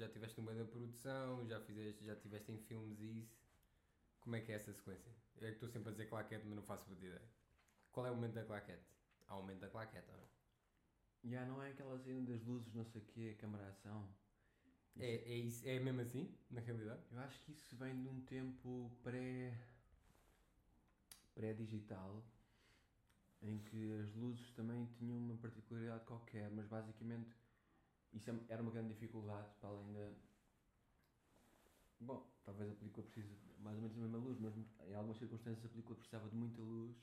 já, já tiveste no meio da produção, já, fizeste, já tiveste em filmes e isso. Como é que é essa sequência? Eu é que estou sempre a dizer claquete, mas não faço puta ideia. Qual é o momento da claquete? Há o momento da claquete, não é? Já não é aquela cena das luzes, não sei o quê, câmara ação. É, é, isso, é mesmo assim, na realidade? Eu acho que isso vem de um tempo pré. pré-digital, em que as luzes também tinham uma particularidade qualquer, mas basicamente isso é- era uma grande dificuldade para além da. Bom, talvez a película precise mais ou menos da mesma luz, mas em algumas circunstâncias a película precisava de muita luz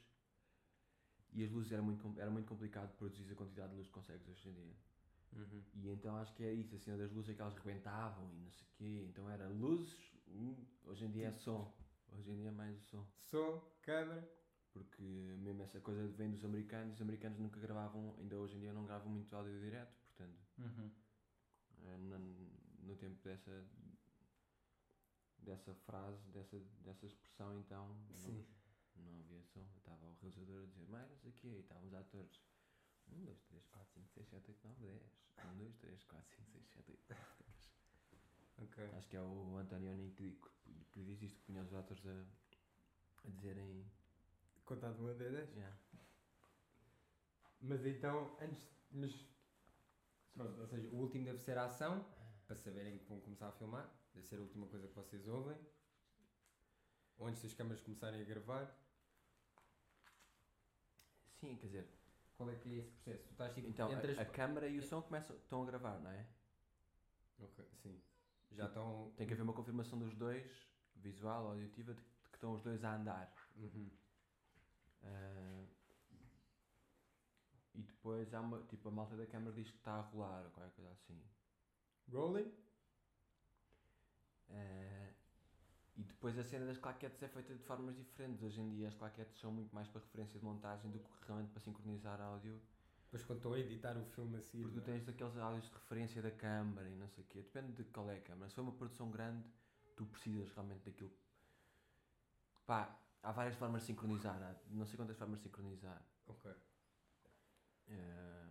e as luzes era muito, era muito complicado produzir a quantidade de luz que consegues hoje em dia. Uhum. E então acho que é isso, a cena das luzes é que elas rebentavam e não sei o quê. Então era luzes, hum, hoje em dia é som. Hoje em dia é mais o som. Som, câmera. Porque mesmo essa coisa vem dos americanos, os americanos nunca gravavam, ainda hoje em dia não gravam muito áudio direto, portanto, Uhum. Eh, no, tempo dessa dessa frase, dessa, dessa expressão então Sim. não, não havia som. Estava o realizador a dizer, mais não sei o quê, e estavam os atores. 1, 2, 3, 4, 5, 6, 7, 8, 9, 10. 1, 2, 3, 4, 5, 6, 7, 8, 9, 10. Ok. Acho que é o Antonioni que, que, diz isto, que punha os atores a, a dizerem. Contado uma de 10. Yeah. Mas então, antes. Mas. Pronto, ou seja, o último deve ser a ação, para saberem que vão começar a filmar. Deve ser a última coisa que vocês ouvem. Ou antes das câmaras começarem a gravar. Sim, quer dizer, Qual é que é esse processo? Tu estás tipo. então entre a, as- a câmara e o som começam, estão a gravar, não é? Ok, sim. Já estão. Tem que haver uma confirmação dos dois, visual, auditiva, de, de que estão os dois a andar. Uhum. E depois há uma. Tipo, a malta da câmara diz que está a rolar ou qualquer coisa assim. Rolling? Ah, e depois a cena das claquetes é feita de formas diferentes. Hoje em dia as claquetes são muito mais para referência de montagem do que realmente para sincronizar áudio. Depois quando estou a editar o filme assim. Porque tu tens aqueles áudios de referência da câmara e não sei o quê. Depende de qual é a câmara. Se for uma produção grande, tu precisas realmente daquilo. Pá, há várias formas de sincronizar. Há não sei quantas formas de sincronizar. Ok. Eh,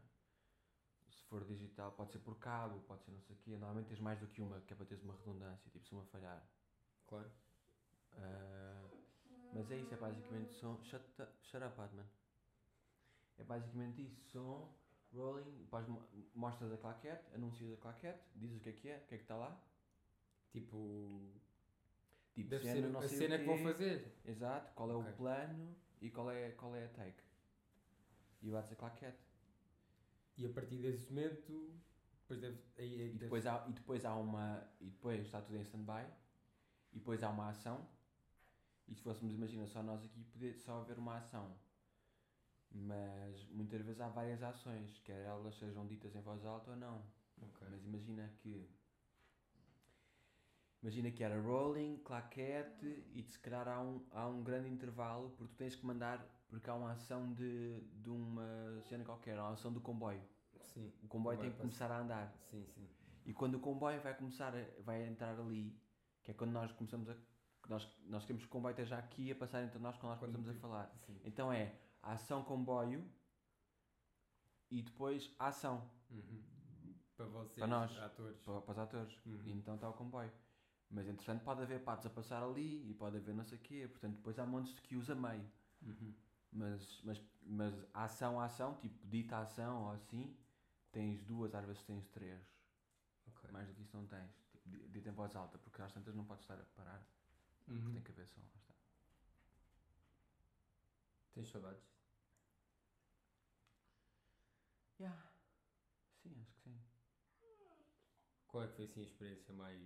se for digital, pode ser por cabo, pode ser não sei o quê. Normalmente tens mais do que uma, que é para teres uma redundância. Tipo, se uma falhar. Claro. Eh, mas é isso, é basicamente som. Shut, up, shut up, Adman. É basicamente isso, som, rolling, depois mo- mostras a claquete, anuncias a claquete, dizes o que é que é, o que é que está lá. Tipo. Tipo, Deve cena, ser a cena que vão fazer. Exato, qual é Ok. o plano e qual é, qual é a take. E bates a claquete. E a partir desse momento. Depois deve. Aí, aí E depois, há, e depois há uma. E depois está tudo em stand-by. E depois há uma ação. E se fôssemos, imagina, só nós aqui, poder só haver uma ação. Mas muitas vezes há várias ações, quer elas sejam ditas em voz alta ou não. Ok. Mas imagina que. Imagina que era rolling, claquete e de se calhar há um, há um grande intervalo porque tu tens que mandar. Porque há uma ação de, de uma cena qualquer, há uma ação do comboio. Sim. O comboio tem que passa- começar a andar. Sim, sim. E quando o comboio vai começar, a- vai entrar ali, que é quando nós começamos a. Nós, nós queremos que o comboio esteja aqui a passar entre nós quando nós Quando começamos a tu- falar. Sim. Então é a ação comboio e depois a ação Uhum. Para vocês, Para nós. atores. para, para os atores. Uhum. E então está o comboio. Mas entretanto pode haver patos a passar ali e pode haver não sei o quê. Portanto depois há montes de que usa meio. Uhum. Mas, mas, mas ação, ação, tipo dita ação ou assim, tens duas, às vezes tens três. Ok. Mais do que isso não tens. Tipo, di- dita em voz alta, porque às tantas não podes estar a parar. Uhum. Tem que haver som, lá está. Tens saudades? Yeah. Sim, acho que sim. Qual é que foi assim a experiência mais.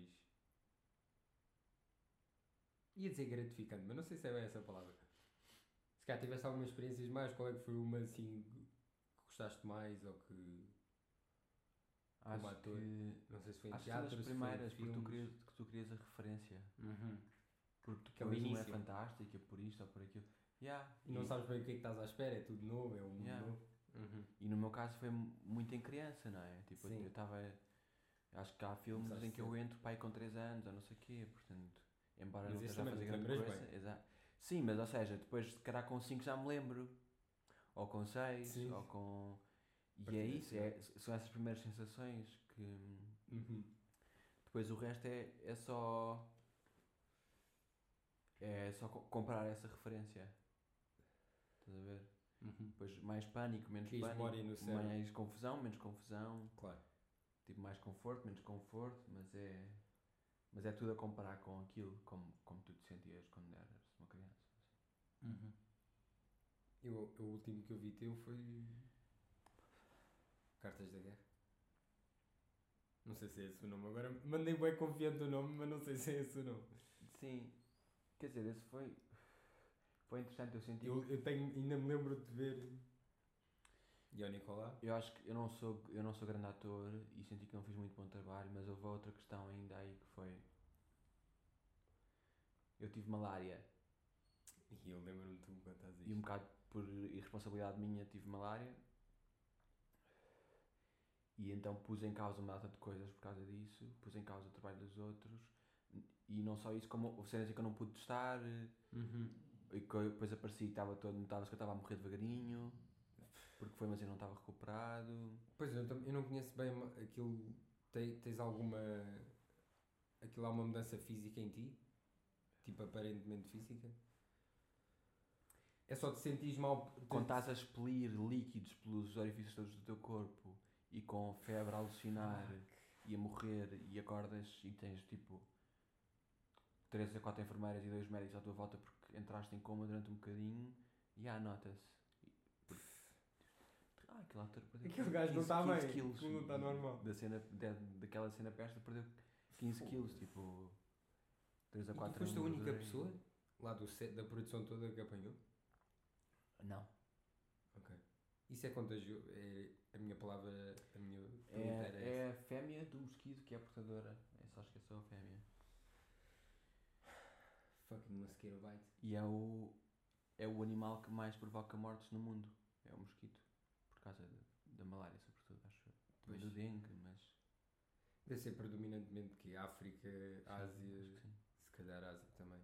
ia dizer gratificante, mas não sei se é bem essa palavra. Se calhar tiveste algumas experiências mais, qual é que foi uma assim que gostaste mais ou que. Acho ator. que. Não sei se foi em Acho que teatro, em primeiras, porque tu, querias, que tu querias a referência. Uhum. Porque Que é o é fantástica, por isto ou por aquilo. Yeah. E não sabes bem o que é que estás à espera, é tudo novo, é um mundo Yeah. novo. Uhum. E no meu caso foi muito em criança, não é? Tipo, Sim. eu estava. Acho que há filmes Começaste em que eu entro pai com 3 anos ou não sei o quê, portanto. Embora Mas não esteja a fazer grande coisa. Exato. Sim, mas ou seja, depois se calhar com 5 já me lembro. Ou com 6, Sim. ou com. E partir é isso, é, são essas primeiras sensações que. Uhum. Depois o resto é, é só. É só co- comprar essa referência. Estás a ver? Uhum. Depois mais pânico, menos Que pânico. mais confusão, menos confusão. Claro. Tipo, mais conforto, menos conforto, mas é. Mas é tudo a comparar com aquilo, como, como tu te sentias quando eras criança. Uhum. Eu, o último que eu vi teu foi. Cartas da Guerra. Não sei se é esse o nome. Agora mandei bem confiante o nome, mas não sei se é esse o nome. Sim, quer dizer, esse foi. Foi interessante, eu senti. Eu, eu tenho, ainda me lembro de ver. E ao Nicolá. Eu acho que eu não sou, eu não sou grande ator e senti que não fiz muito bom trabalho, mas houve outra questão ainda aí que foi. Eu tive malária E eu lembro-me de tu me contares e um bocado por irresponsabilidade minha tive malária. E então pus em causa uma data de coisas por causa disso, pus em causa o trabalho dos outros e não só isso, como houve cenas em que eu não pude testar Uhum. e que eu depois apareci e estava todo, notava-se que eu estava a morrer devagarinho porque foi, mas eu não estava recuperado. Pois eu, eu não conheço bem aquilo. Tens alguma. Aquilo há uma mudança física em ti? Tipo aparentemente física? É só te sentires mal. Quando estás a expelir líquidos pelos orifícios todos do teu corpo e com febre a alucinar e a morrer e acordas e tens tipo 3 a 4 enfermeiras e dois médicos à tua volta porque entraste em coma durante um bocadinho e ah, nota-se. Ah, aquele ator perdeu Aquele gajo não 15 está 15 bem, quilos não está e- normal. Da cena, da, daquela cena persa perdeu 15 quilos, tipo 3 a E 4 tu foste a única pessoa lá do set, da produção toda que apanhou? Não. Ok. Isso é contagioso? É a minha palavra. A minha pergunta era É, é a fêmea do mosquito que é portadora. É só esquecer a fêmea. Fucking mosquito bite. E é o, é o animal que mais provoca mortes no mundo. É o mosquito. Por causa da- da malária, sobretudo, acho. Também Pois. do dengue, mas. Deve ser predominantemente que África, Ásia, Acho que sim. se calhar Ásia também.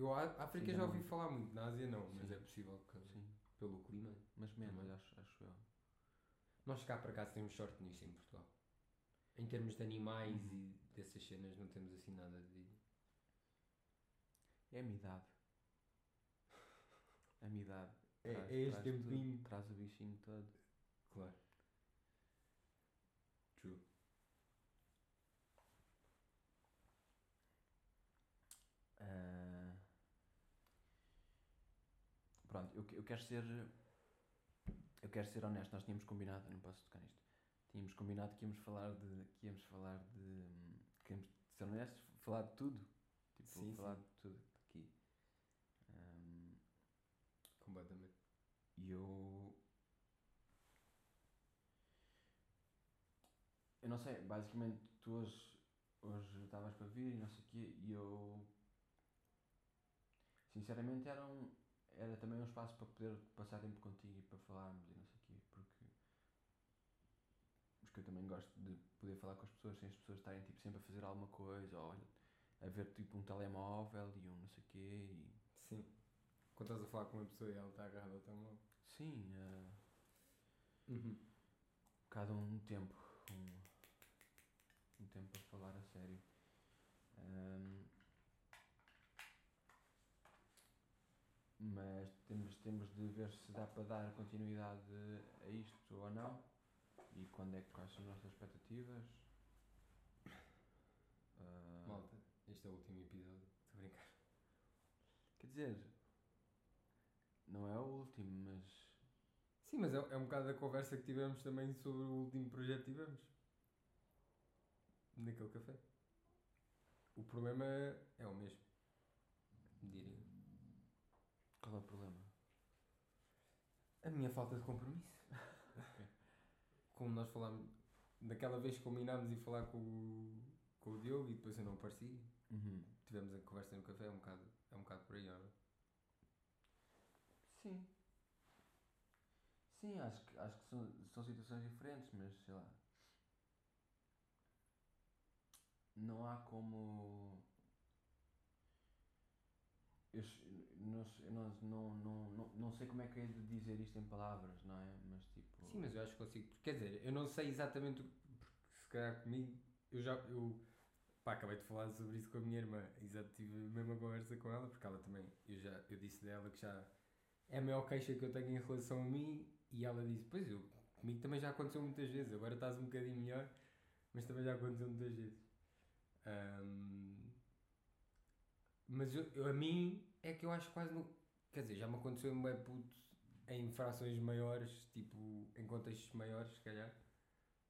Eu a África Sim, já não ouvi muito. falar muito, na Ásia não, mas Sim. é possível que sim. pelo clima. Mas menos, acho, acho eu. Nós cá para cá temos sorte nisso em Portugal. Em termos de animais Uhum. e dessas cenas não temos assim nada de. É a minha idade. É a minha idade. É, Traz- é este traz tudo. tempinho. Traz o bichinho todo. Claro. True. Ah, Pronto, eu, que- eu quero ser. Eu quero ser honesto, nós tínhamos combinado, eu não posso tocar nisto. Tínhamos combinado que íamos falar de. que íamos falar de. que íamos ser honestos, falar de tudo. Tipo, Sim, falar sim. de tudo aqui. Hum, Completamente. E eu. Eu não sei, basicamente tu hoje hoje estavas para vir e não sei o quê e eu sinceramente era um era também um espaço para poder passar tempo contigo e para falarmos e não sei o quê, porque porque eu também gosto de poder falar com as pessoas sem as pessoas estarem tipo, sempre a fazer alguma coisa ou a ver tipo um telemóvel e um não sei o quê e Sim. Quando estás a falar com uma pessoa e ela está agarrada ao telemóvel. sim, eh, Uhum. cada um tempo um, um tempo para falar a sério Ahm, mas temos, temos de ver se dá para dar continuidade a isto ou não e quando é que quais são as nossas expectativas Ah, Malta, este é o último episódio. Estou a brincar. quer dizer não é o último mas Sim, mas é, é um bocado da conversa que tivemos também sobre o último projeto que tivemos. Naquele café. O problema é o mesmo. Diria. Qual é o problema? A minha falta de compromisso. Como nós falámos, daquela vez que combinámos ir falar com o, com o Diogo e depois eu não apareci. Uhum. Tivemos a conversa no café, é um bocado, é um bocado por aí, não é? Sim. Sim, acho que, acho que são, são situações diferentes, mas sei lá. Não há como. Eu, não, não, não, não, sei como é que é de dizer isto em palavras, não é? Mas tipo. Sim, mas eu acho que consigo. Quer dizer, eu não sei exatamente. Porque se calhar comigo. Eu já. Eu, pá, acabei de falar sobre isso com a minha irmã. Exato, tive a mesma conversa com ela, porque ela também. Eu, já, eu disse dela que já. É a maior queixa que eu tenho em relação a mim. E ela disse: Pois eu. Comigo também já aconteceu muitas vezes. Agora estás um bocadinho melhor. Mas também já aconteceu muitas vezes. Ahm, mas eu, eu- a mim é que eu acho quase. No, quer dizer, já me aconteceu bem puto em frações maiores, tipo, em contextos maiores, se calhar,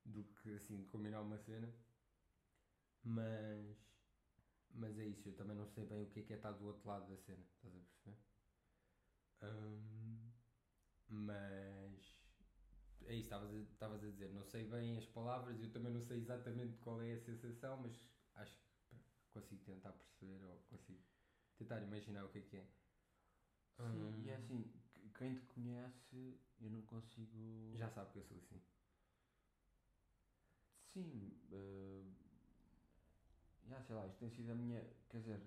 do que assim combinar uma cena. Mas. Mas é isso, eu também não sei bem o que é que é estar do outro lado da cena, estás a perceber? Hum, mas. É isso, estavas a, a dizer, não sei bem as palavras, eu também não sei exatamente qual é a sensação, mas acho que consigo tentar perceber ou consigo tentar imaginar o que é que é. Sim, e é Hum, assim, que- quem te conhece, eu não consigo. Já sabe que eu sou assim. Sim, eh, já sei lá, isto tem sido a minha. Quer dizer,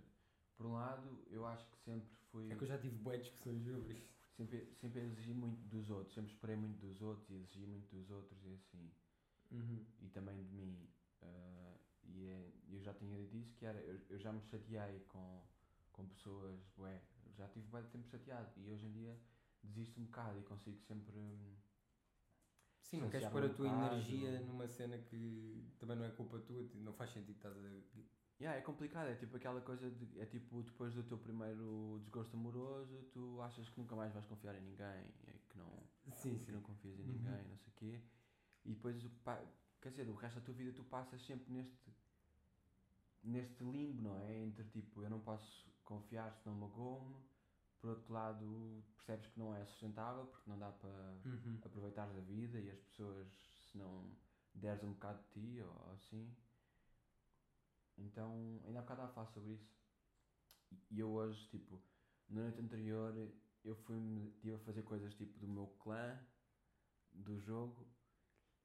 por um lado, eu acho que sempre fui. É que eu já tive boas discussões sobre isto. Sempre, sempre exigi muito dos outros, sempre esperei muito dos outros e exigi muito dos outros e assim. e também de mim. eh, e é, eu já tinha dito isso, que era, eu, eu já me chateei com, com pessoas, bué, já tive bué de tempo chateado e hoje em dia desisto um bocado e consigo sempre. hum, Sim, não queres pôr a um tua bocado. energia numa cena que também não é culpa tua, não faz sentido estás a. Yeah, é complicado, é tipo aquela coisa de, é tipo depois do teu primeiro desgosto amoroso, tu achas que nunca mais vais confiar em ninguém, é que não, Sim, que não confias em Uhum. ninguém, não sei o quê. E depois, o pa- quer dizer, o resto da tua vida tu passas sempre neste, neste limbo, não é? Entre tipo, eu não posso confiar senão magoou-me. Por outro lado, percebes que não é sustentável porque não dá para Uhum. aproveitar da vida e as pessoas, se não deres um bocado de ti ou assim. Então, ainda há bocado estava a falar sobre isso. E eu hoje, tipo, na noite anterior, eu fui-me, estive a fazer coisas tipo do meu clã, do jogo,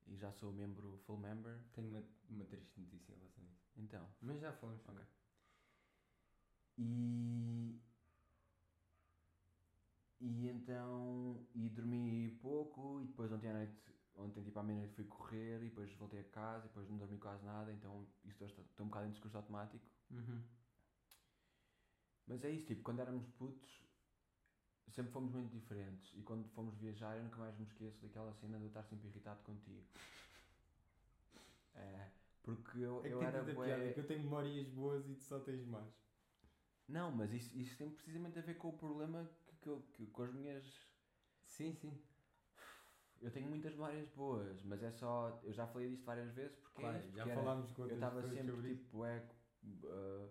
e já sou membro, full member. Tenho uma, uma triste notícia em relação a isso. Então, Mas já falamos. Ok. E. E então. E dormi pouco, e depois ontem à noite. Ontem, tipo, à meia-noite fui correr, e depois voltei a casa, e depois não dormi quase nada, então isso está- estou um bocado em discurso automático. Uhum. Mas é isso, tipo, quando éramos putos, sempre fomos muito diferentes. E quando fomos viajar, eu nunca mais me esqueço daquela cena de eu estar sempre irritado contigo. É, porque eu, É eu era bué- piada que eu tenho memórias boas e tu só tens más. Não, mas isso, isso tem precisamente a ver com o problema que, que, eu- que- com as minhas. Sim, sim. Eu tenho muitas memórias boas, mas é só. Eu já falei disto várias vezes porque, é Claro, isso, já porque era- falámos com eu estava sempre sobre isso. tipo, é. ah,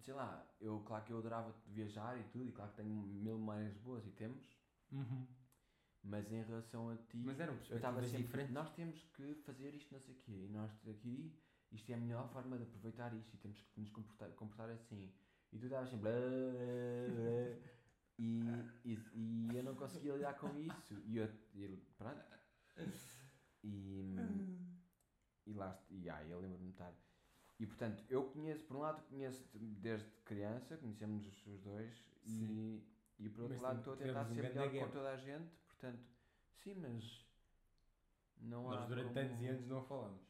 sei lá, eu, claro que eu adorava viajar e tudo, e claro que tenho mil memórias boas e temos, Uhum. mas em relação a ti. Mas eram Eu estava perspectivas sempre, diferentes. nós temos que fazer isto, não sei o quê, e nós aqui, isto é a melhor forma de aproveitar isto e temos que nos comportar, comportar assim. E tu estavas sempre. "Blá, blá, blá", E, e, e eu não conseguia lidar com isso. E eu. E, pronto. E, e lá. E ah, eu lembro-me de estar. E portanto, eu conheço, por um lado, conheço-te desde criança, conhecemos os, dois, e, e por outro Mas lado, estou a tentar um ser melhor com toda a gente, portanto, sim, mas. Não há. Nós durante como- tantos anos não falamos.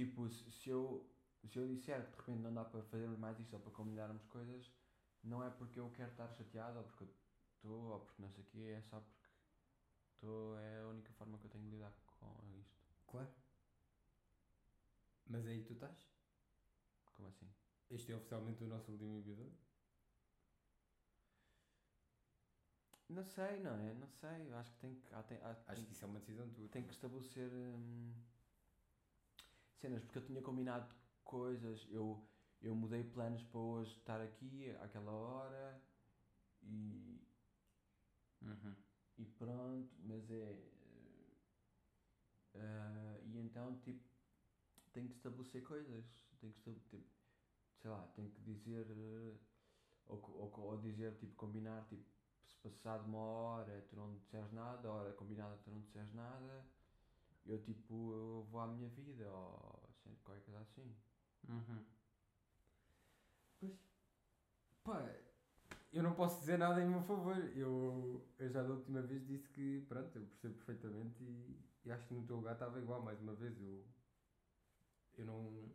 Tipo, se, eu, se eu disser que de repente não dá para fazermos mais isto ou para combinarmos coisas, não é porque eu quero estar chateado ou porque eu estou ou porque não sei o quê, é só porque estou, é a única forma que eu tenho de lidar com isto. Claro. Mas aí tu estás? Como assim? Este é oficialmente o nosso último episódio? Não sei, não é? Não sei, acho que tem que. há- tem, há- Acho tem, que isso é uma decisão tua. tem que estabelecer hum, cenas, porque eu tinha combinado coisas, eu, eu mudei planos para hoje estar aqui àquela hora e, Uhum. e pronto, mas é. eh, e então, tipo, tenho que estabelecer coisas. Tenho que estabelecer, sei lá, tenho que dizer. eh, ou, ou, ou dizer, tipo, combinar, tipo, se passado uma hora tu não disseres nada, a hora combinada tu não disseres nada, eu, tipo, eu vou à minha vida, ou assim, qualquer coisa assim. Uhum. Pois. Pá, eu não posso dizer nada em meu favor. Eu, eu já da última vez disse que, pronto, eu percebo perfeitamente e, e acho que no teu lugar estava igual, mais uma vez. Eu, eu não,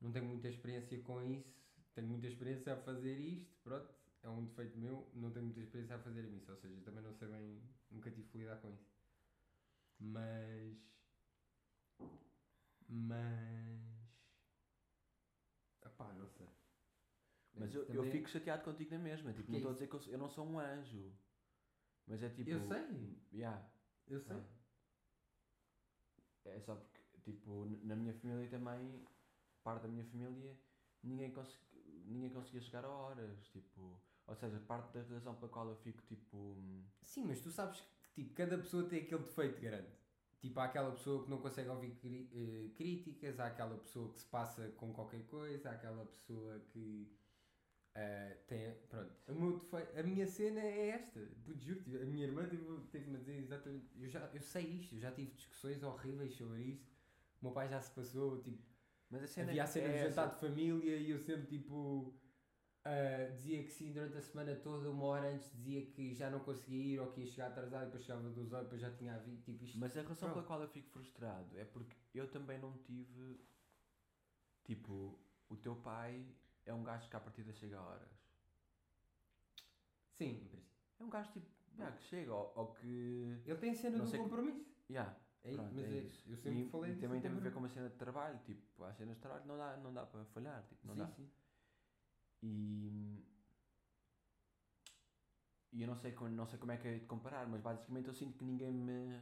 não tenho muita experiência com isso, tenho muita experiência a fazer isto, pronto, é um defeito meu, não tenho muita experiência a fazer isso, ou seja, também não sei bem, nunca tive que lidar com isso. Mas. Mas. Epá, não sei. Mas eu, eu Também- fico chateado contigo na mesma. Tipo, não é estou a dizer que eu, sou- eu não sou um anjo. Mas é tipo. Eu sei, Yeah, eu sei. é só porque, tipo, n- na minha família também, parte da minha família, ninguém, consegui, ninguém conseguia chegar a horas. Tipo, ou seja, parte da razão pela qual eu fico, tipo. hum, Sim, mas tu sabes que tipo, cada pessoa tem aquele defeito grande. Tipo, há aquela pessoa que não consegue ouvir cri- eh, críticas, há aquela pessoa que se passa com qualquer coisa, há aquela pessoa que eh, tem. Pronto, defeito- a minha cena é esta. Puto, juro-te, a minha irmã teve- teve-me a dizer exatamente. Eu, já, eu sei isto, eu já tive discussões horríveis sobre isto. O meu pai já se passou, tipo, Mas a cena havia a cena é de essa. jantar de família e eu sempre tipo ah, dizia que sim durante a semana toda, uma hora antes dizia que já não conseguia ir ou que ia chegar atrasado e depois chegava duas horas depois já tinha havido tipo isto. Mas a razão Pronto. pela qual eu fico frustrado é porque eu também não tive. Tipo, o teu pai é um gajo que à partida chega a horas. Sim. É um gajo tipo, yeah, que chega, ou, ou que. Ele tem cena Não do sei que- compromisso. Yeah, É, pronto, mas é é- isso. eu sempre e, falei e disso também tem a ver com compromisso. uma cena de trabalho, tipo, há cenas de trabalho não dá, não dá para falhar, tipo, não sim, dá. sim. E, e eu não sei, como, não sei como é que é de comparar, mas basicamente eu sinto que ninguém me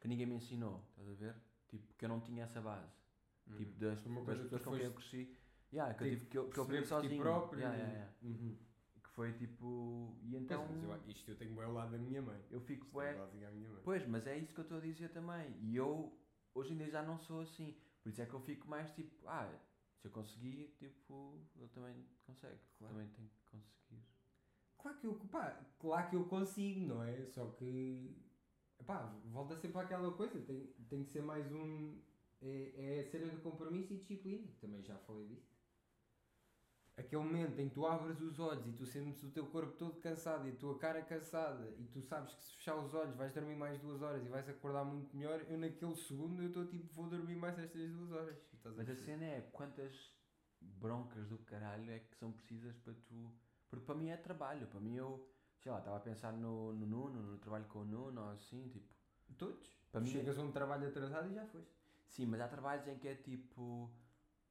que ninguém me ensinou, estás a ver? Tipo, que eu não tinha essa base. Uhum. Tipo, das, uma das coisa que pessoas com quem eu cresci. Yeah, que, eu ter tive, que, eu, que eu aprendi sozinho. próprio. Yeah, e- yeah, yeah. Uhum. Que foi tipo. E Pois, então. mas eu, isto eu tenho bem ao lado da minha mãe. eu fico, Isto bué, é à minha mãe. Pois, mas é isso que eu estou a dizer também. E eu, hoje em dia, já não sou assim. Por isso é que eu fico mais tipo, ah, se eu conseguir, tipo, ele também consegue. Claro. Também tem que conseguir. Claro que eu, pá, claro que eu consigo, não é? Só que, pá, volta sempre àquela coisa, tem, tem que ser mais um, é, é a cena do compromisso e disciplina, também já falei disso. Aquele momento em que tu abres os olhos e tu sentes o teu corpo todo cansado e a tua cara cansada e tu sabes que se fechar os olhos vais dormir mais duas horas e vais acordar muito melhor, eu naquele segundo eu estou tipo, vou dormir mais estas duas horas. Mas a cena é quantas broncas do caralho é que são precisas para tu. Porque para mim é trabalho. Para mim eu, sei lá, estava a pensar no, no Nuno, no trabalho com o Nuno ou assim, tipo. Todos. Para mim é- Chegas a um trabalho atrasado e já foste. Sim, mas há trabalhos em que é tipo.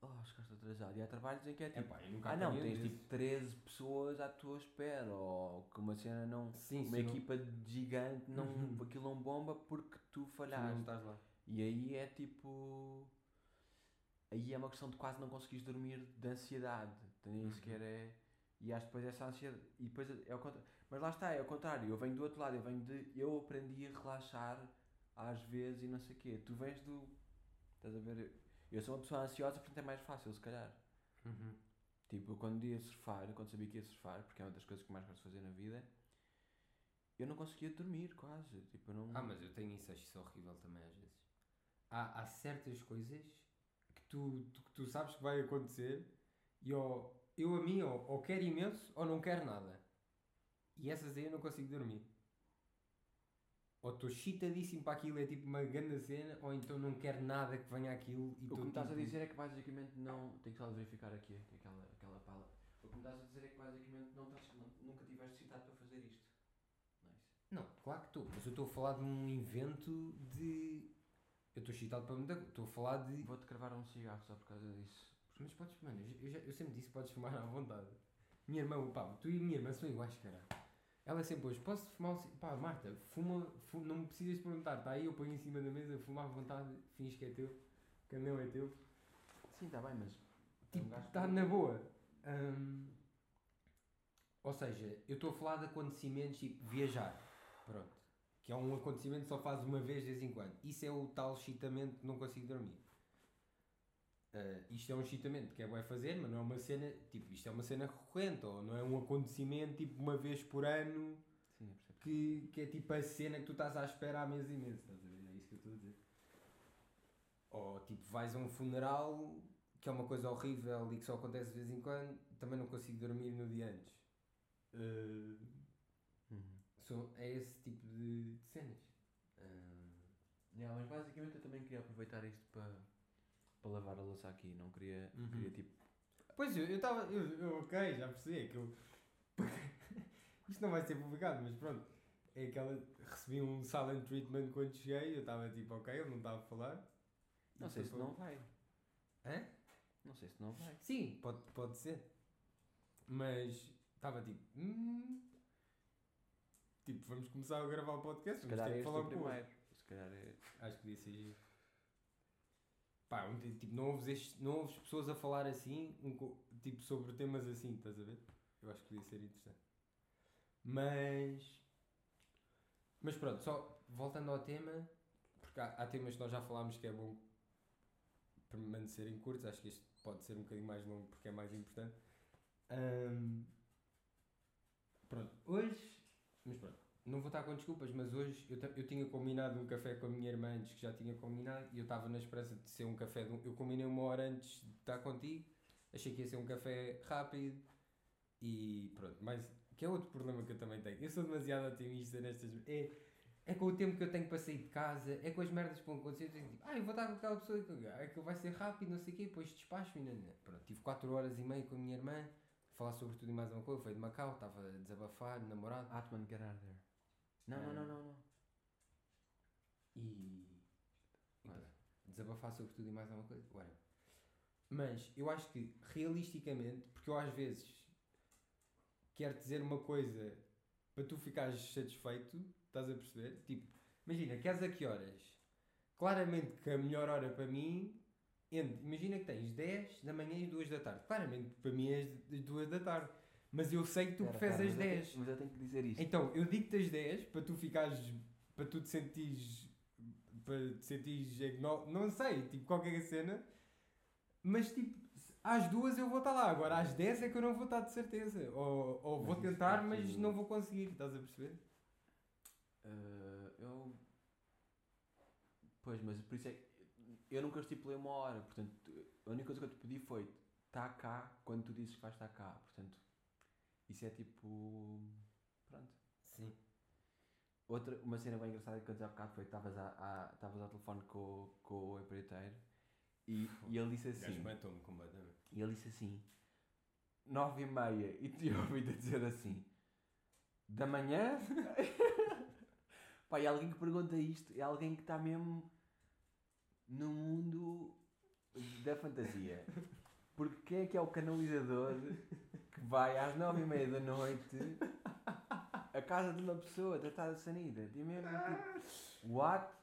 Oh, chegaste atrasado. E há trabalhos em que é tipo. Epá, Ah não, tens desses. tipo 13 pessoas à tua espera, ou que uma cena não. Sim, uma se não- equipa gigante, não, Uhum. aquilo não bomba porque tu tu não falhaste. estás lá. E aí é tipo. Aí é uma questão de quase não conseguires dormir de ansiedade. Nem Uhum. sequer é. E acho que depois essa ansiedade. E depois é ao contrário. Mas lá está, é ao contrário. Eu venho do outro lado, eu venho de. Eu aprendi a relaxar às vezes e não sei o quê. Tu vens do. Estás a ver? Eu sou uma pessoa ansiosa, portanto é mais fácil, se calhar. Tipo, eu quando ia surfar, quando sabia que ia surfar, porque é uma das coisas que mais gosto de fazer na vida, eu não conseguia dormir quase. Tipo, não. Ah, mas eu tenho isso, acho isso horrível também às vezes. Há, há certas coisas que tu, tu, que tu sabes que vai acontecer e ou, eu a mim ou, ou quero imenso ou não quero nada. E essas aí eu não consigo dormir. Ou estou chitadíssimo para aquilo, é tipo uma grande cena, ou então não quero nada que venha aquilo e O que me estás a tipo- dizer é que basicamente não. Tenho que só verificar aqui aquela, aquela pala. O que me estás a dizer é que basicamente não estás, não- nunca tiveste citado para fazer isto. Nice. Não, claro que estou, mas eu estou a falar de um evento de. Eu estou excitado para muita coisa. Estou a falar de. Vou-te cravar um cigarro só por causa disso. Mas podes, mano, eu, já- eu sempre disse que podes fumar à vontade. Minha irmã, pá, tu e a minha irmã são iguais, cara. Ela sempre hoje, posso fumar um ci- Pá, Marta, fuma, fu- não me precisas perguntar, está aí, eu ponho em cima da mesa, fuma à vontade, finges que é teu, que meu é teu. Sim, está bem, mas. Tipo, um gajo está na boa. Hum, ou seja, eu estou a falar de acontecimentos tipo viajar, pronto. Que é um acontecimento que só faz uma vez de vez em quando. Isso é o tal excitamento que não consigo dormir. Ah, isto é um excitamento que é bom fazer, mas não é uma cena, tipo, isto é uma cena recorrente, ou não é um acontecimento tipo uma vez por ano Sim, que, que é tipo a cena que tu estás à espera há meses e meses, estás a ver? É isso que eu estou a dizer. Ou tipo, vais a um funeral que é uma coisa horrível e que só acontece de vez em quando, também não consigo dormir no dia antes. Uh, Uhum. são- é esse tipo de, de cenas. Uh, Yeah, mas basicamente eu também queria aproveitar isto para, para lavar a louça aqui, não queria, Uhum. queria tipo. Pois eu estava. Eu, eu, ok, já percebi. É que eu. Isto não vai ser publicado, mas pronto. É aquela. Recebi um silent treatment quando cheguei. Eu estava tipo, ok, ele não estava a falar. Não sei se não vai. Hã? Não sei se não vai. Sim, pode, pode ser. Mas estava tipo. Hum, tipo, vamos começar a gravar o podcast. Vamos ter é que falar um com o outro. primeiro. Se calhar é. Acho que giro. Pá, um ti- tipo, não ouves, estes- não ouves pessoas a falar assim, um tipo, sobre temas assim, estás a ver? Eu acho que podia ser interessante. Mas. Mas pronto, só voltando ao tema, porque há, há temas que nós já falámos que é bom permanecerem curtos, acho que este pode ser um bocadinho mais longo porque é mais importante. Ahm, pronto, hoje. Mas pronto, não vou estar com desculpas, mas hoje eu, eu tinha combinado um café com a minha irmã antes que já tinha combinado e eu estava na esperança de ser um café. de um- eu combinei uma hora antes de estar contigo, achei que ia ser um café rápido e pronto. Mas que é outro problema que eu também tenho. Eu sou demasiado otimista nestas. É, é com o tempo que eu tenho para sair de casa, é com as merdas que vão acontecer. Eu tenho tipo, ah, eu vou estar com aquela pessoa aquilo vai ser rápido, não sei o quê, depois despacho e não, não. Pronto, tive 4 horas e meia com a minha irmã, falar sobre tudo e mais uma coisa. Foi de Macau, estava a desabafar, namorado. Atman get out there. Não, não, não, não, não. E. Então, desabafar sobre tudo e mais alguma coisa. Whatever. Mas eu acho que realisticamente, porque eu às vezes quero dizer uma coisa para tu ficares satisfeito, estás a perceber? Tipo, imagina, queres a que horas? Claramente que a melhor hora para mim, entre, imagina que tens 10 da manhã e 2 da tarde. Claramente para mim é as 2 da tarde. Mas eu sei que tu preferes as mas eu 10. tenho- Mas eu tenho que dizer isto. Então, eu digo-te as 10 para tu ficares. para tu te sentires. para te sentires. agno- não sei, tipo qualquer cena. Mas tipo, às duas eu vou estar lá. Agora às 10 é que eu não vou estar de certeza. Ou, ou vou isso tentar, é mas que- não vou conseguir. Estás a perceber? Uh, eu. Pois, mas por isso é que. Eu nunca estipulei uma hora, portanto, a única coisa que eu te pedi foi está cá quando tu dizes que vais estar cá, portanto, isso é tipo. Pronto. Sim. Outra, uma cena bem engraçada que eu disse há bocado foi que estavas a- a- estavas ao telefone com, o- com o empreiteiro e, e ele disse assim. matou-me completamente. E ele disse assim, nove e meia, e te ouvi-te dizer assim, da manhã? Pá, e alguém que pergunta isto é alguém que está mesmo no mundo da fantasia. Porque quem é que é o canalizador vai às nove e meia da noite à casa de uma pessoa tratada de sanida? E mesmo tipo, what?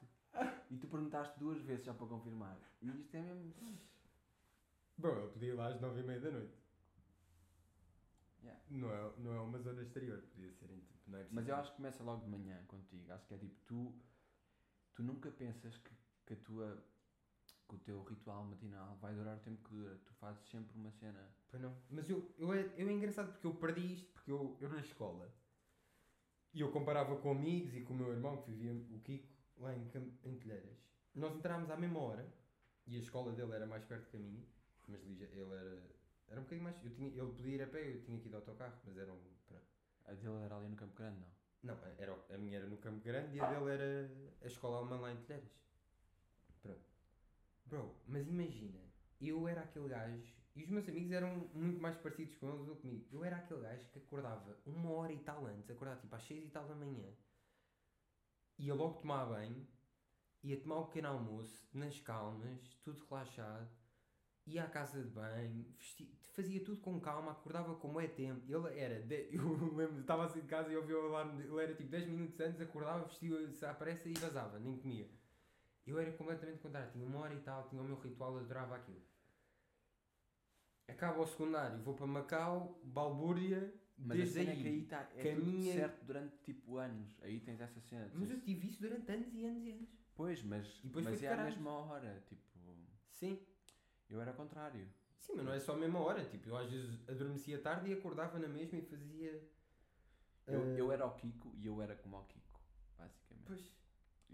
E tu perguntaste duas vezes já para confirmar. E isto é mesmo... Bom, eu podia ir lá às 9 e meia da noite. Yeah. Não é, não é uma zona exterior, podia ser em tipo. Não é Mas eu acho que começa logo de manhã contigo. Acho que é tipo, tu, tu nunca pensas que, que a tua que o teu ritual matinal vai durar o tempo que dura. Tu fazes sempre uma cena. Pois não. Mas eu, eu, é, eu é engraçado porque eu perdi isto, porque eu, eu na escola e eu comparava com amigos e com o meu irmão que vivia, o Kiko, lá em, em Telheiras. Nós entrámos à mesma hora e a escola dele era mais perto que a minha, mas ele era, era um bocadinho mais. Eu tinha, ele podia ir a pé, eu tinha que ir de autocarro, mas era um. pronto. A dele era ali no Campo Grande, não? Não, era, a minha era no Campo Grande e a dele era a escola alemã lá em Telheiras. Bro, mas imagina, eu era aquele gajo, e os meus amigos eram muito mais parecidos com eles do que comigo. Eu era aquele gajo que acordava uma hora e tal antes, acordava tipo às seis e tal da manhã, ia logo tomar banho, ia tomar o pequeno almoço, nas calmas, tudo relaxado, ia à casa de banho, vesti- fazia tudo com calma, acordava como é tempo. Ele era, de- eu lembro, estava assim de casa e ouvi o alarme, ele era tipo 10 minutos antes, acordava, vestia-se à pressa e vazava, nem comia. Eu era completamente contrário, tinha uma hora e tal, tinha o meu ritual, adorava aquilo. Acaba o secundário, vou para Macau, balbúrdia, Mas desde aí. é que aí tá, é tudo caminha- certo durante tipo anos. Aí tens essa cena. Mas eu tive isso durante anos e anos e anos. Pois, mas, mas é a mesma hora. Tipo, Sim, eu era contrário. sim, mas não é só a mesma hora. Tipo, eu às vezes adormecia tarde e acordava na mesma e fazia. Eu, ah, eu era o Kiko e eu era como o Kiko, basicamente. Pois.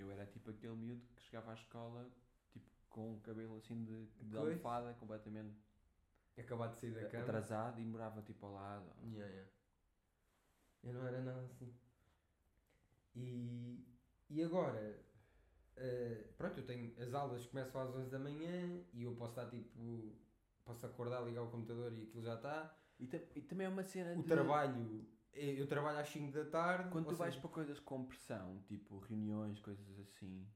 Eu era tipo aquele miúdo que chegava à escola tipo com o cabelo assim de, de almofada, completamente Acabar de sair da cama. atrasado e morava tipo ao lado. Yeah, yeah. Eu não era nada assim. E, e agora, eh, pronto, eu tenho as aulas começam às 11 da manhã e eu posso estar tipo, posso acordar, ligar o computador e aquilo já está. E, e também é uma cena O de... trabalho, eu trabalho às 5 da tarde. Quando tu vais seja, para coisas com pressão, tipo reuniões, coisas assim,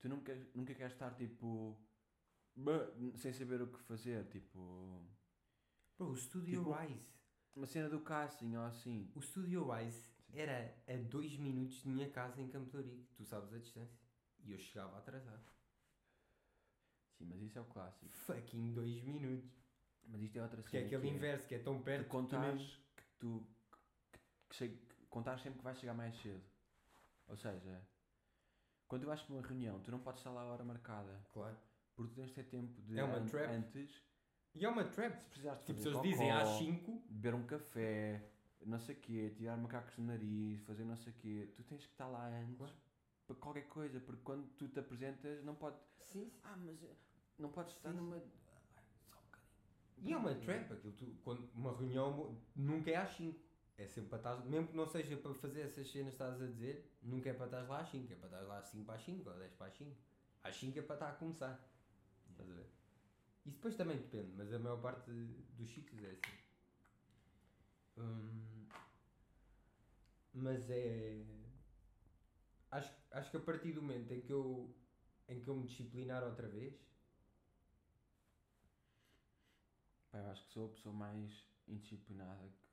tu nunca, nunca queres estar tipo. Sem saber o que fazer, tipo. Bro, o Studio tipo- Rise, Uma cena do casting ou assim. o Studio Rise era a 2 minutos de minha casa em Campo de Ourique, tu sabes a distância. E eu chegava atrasado. Sim, mas isso é o clássico. Fucking 2 minutos. Mas isto é outra é cena. aquele que é, inverso que é tão perto que tu contares que tu. Que, che- que contares sempre que vais chegar mais cedo. Ou seja, quando tu vais para uma reunião, tu não podes estar lá a hora marcada. Claro. Porque tu tens de ter tempo de. É uma an- trap. Antes, E é uma trap. se precisares de Tipo, fazer se eles dizem cocó, às 5, beber um café, não sei o quê, tirar macacos do nariz, fazer não sei o quê, tu tens que estar lá antes Claro. para qualquer coisa, porque quando tu te apresentas não pode. sim, sim. Ah, mas não podes estar Sim, numa. Ai, Só um bocadinho. E é uma trap. Aquilo tu, quando uma reunião nunca é às 5. É sempre para estar. Mesmo que não seja para fazer essas cenas estás a dizer, nunca é para estar lá às 5. É para estar lá às 5 para as 5 ou 10 para as 5. Às 5 é para estar a começar. Estás a ver? Isso depois também depende, mas a maior parte dos sítios é assim. Hum, mas é. Acho, acho que a partir do momento em que eu, em que eu me disciplinar outra vez, Pá, eu acho que sou a pessoa mais indisciplinada que.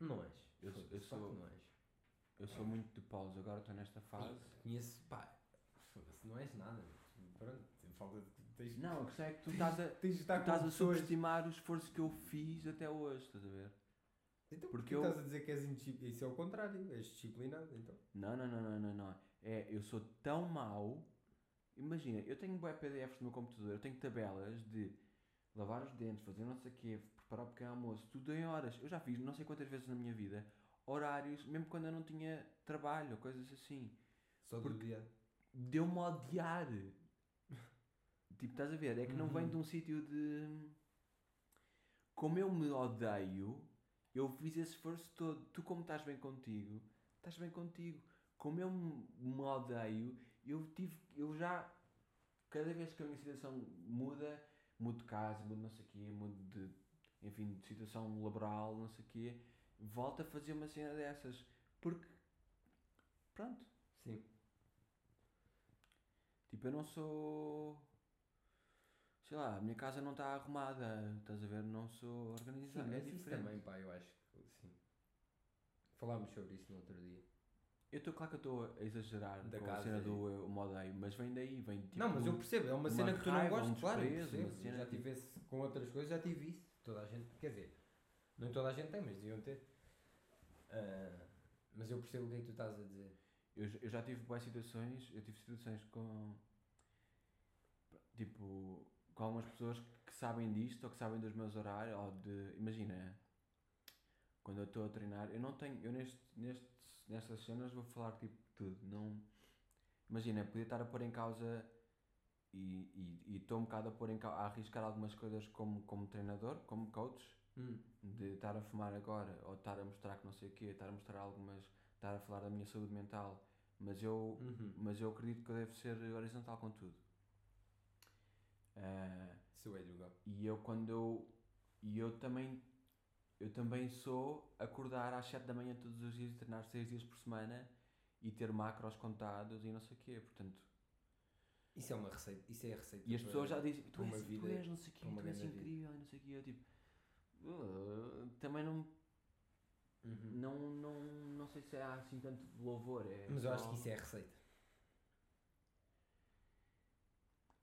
Não és. Eu- eu sou- não és. Eu sou muito de pausa, agora estou nesta fase. Conheço, pá, foda-se, não és nada. Pronto, falta de. Tens, Não, a questão é que tu estás a. tens estás a subestimar o esforço que eu fiz até hoje, estás a ver? Então, porque porque eu- estás a dizer que és indisciplinado? Isso é o contrário, és disciplinado, então. Não, não, não, não, não, não. É, eu sou tão mau. Imagina, eu tenho bué PDFs no meu computador, eu tenho tabelas de lavar os dentes, fazer não sei o quê, preparar o pequeno almoço, tudo em horas. Eu já fiz não sei quantas vezes na minha vida horários, mesmo quando eu não tinha trabalho ou coisas assim. Só do dia. Deu-me a odiar. tipo, estás a ver? É que não vem Uhum. de um sítio de. Como eu me odeio, eu fiz esse esforço todo. Tu, como estás bem contigo, estás bem contigo. Como eu me me odeio, eu tive. Eu já. Cada vez que a minha situação muda, mudo de casa, mudo não sei o quê, mudo de. Enfim, de situação laboral, não sei o quê, volto a fazer uma cena dessas. Porque. Pronto. Sim. Tipo, eu não sou. Sei lá, a minha casa não está arrumada, estás a ver? Não sou Sim, organizado. é mas isso diferente. também, pá, eu acho que sim. Falámos sobre isso no outro dia. Eu estou claro que eu estou a exagerar Da com a cena do eu me odeio, mas vem daí, vem tipo. não, mas eu percebo, é uma uma cena que tu não raiva, um gostas, claro, eu desprezo, percebo. já tipo- tive esse, com outras coisas, já tive isso. Toda a gente, quer dizer, nem toda a gente tem, mas deviam ter. Ah, mas eu percebo o que é que tu estás a dizer. Eu, eu já tive boas situações, eu tive situações com. Tipo, com algumas pessoas que sabem disto ou que sabem dos meus horários, ou de. Imagina, quando eu estou a treinar, eu não tenho. Eu neste, neste, nestas cenas vou falar tipo tudo. Não, imagina, podia estar a pôr em causa e e- e estou um bocado a pôr em a arriscar algumas coisas como, como treinador, como coach, Hum. de estar a fumar agora, ou estar a mostrar que não sei o quê, estar a mostrar algumas. estar a falar da minha saúde mental, mas eu, Uhum. mas eu acredito que eu devo ser horizontal com tudo. Seu é lugar. e eu quando eu. E eu também. Eu também sou acordar às 7 da manhã todos os dias e treinar 6 dias por semana e ter macros contados e não sei o quê. Portanto, Isso é uma receita. Isso é a receita. e as pessoas já dizem, tu és, tu vida- és não sei o quê, tu és grande vida." incrível e não sei o quê. Eu tipo. "Ah, também não, Uhum. não, não, não sei se há assim tanto louvor. É Mas eu acho que isso é a receita.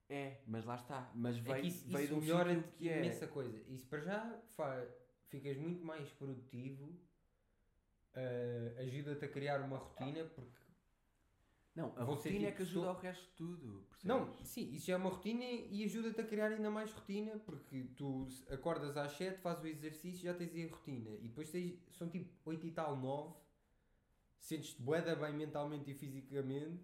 É, mas lá está. Mas veio, é que isso, veio isso melhora que é. imensa coisa. Isso para já fa- ficas muito mais produtivo, eh, ajuda-te a criar uma rotina, porque. Não, a Vou rotina é que que ajuda ao resto de tudo. percebes? Não, sim, isso já é uma rotina e ajuda-te a criar ainda mais rotina, porque tu acordas às 7, fazes o exercício já tens aí a rotina. E depois tens, são tipo 8 e tal, 9, sentes-te boeda bem mentalmente e fisicamente.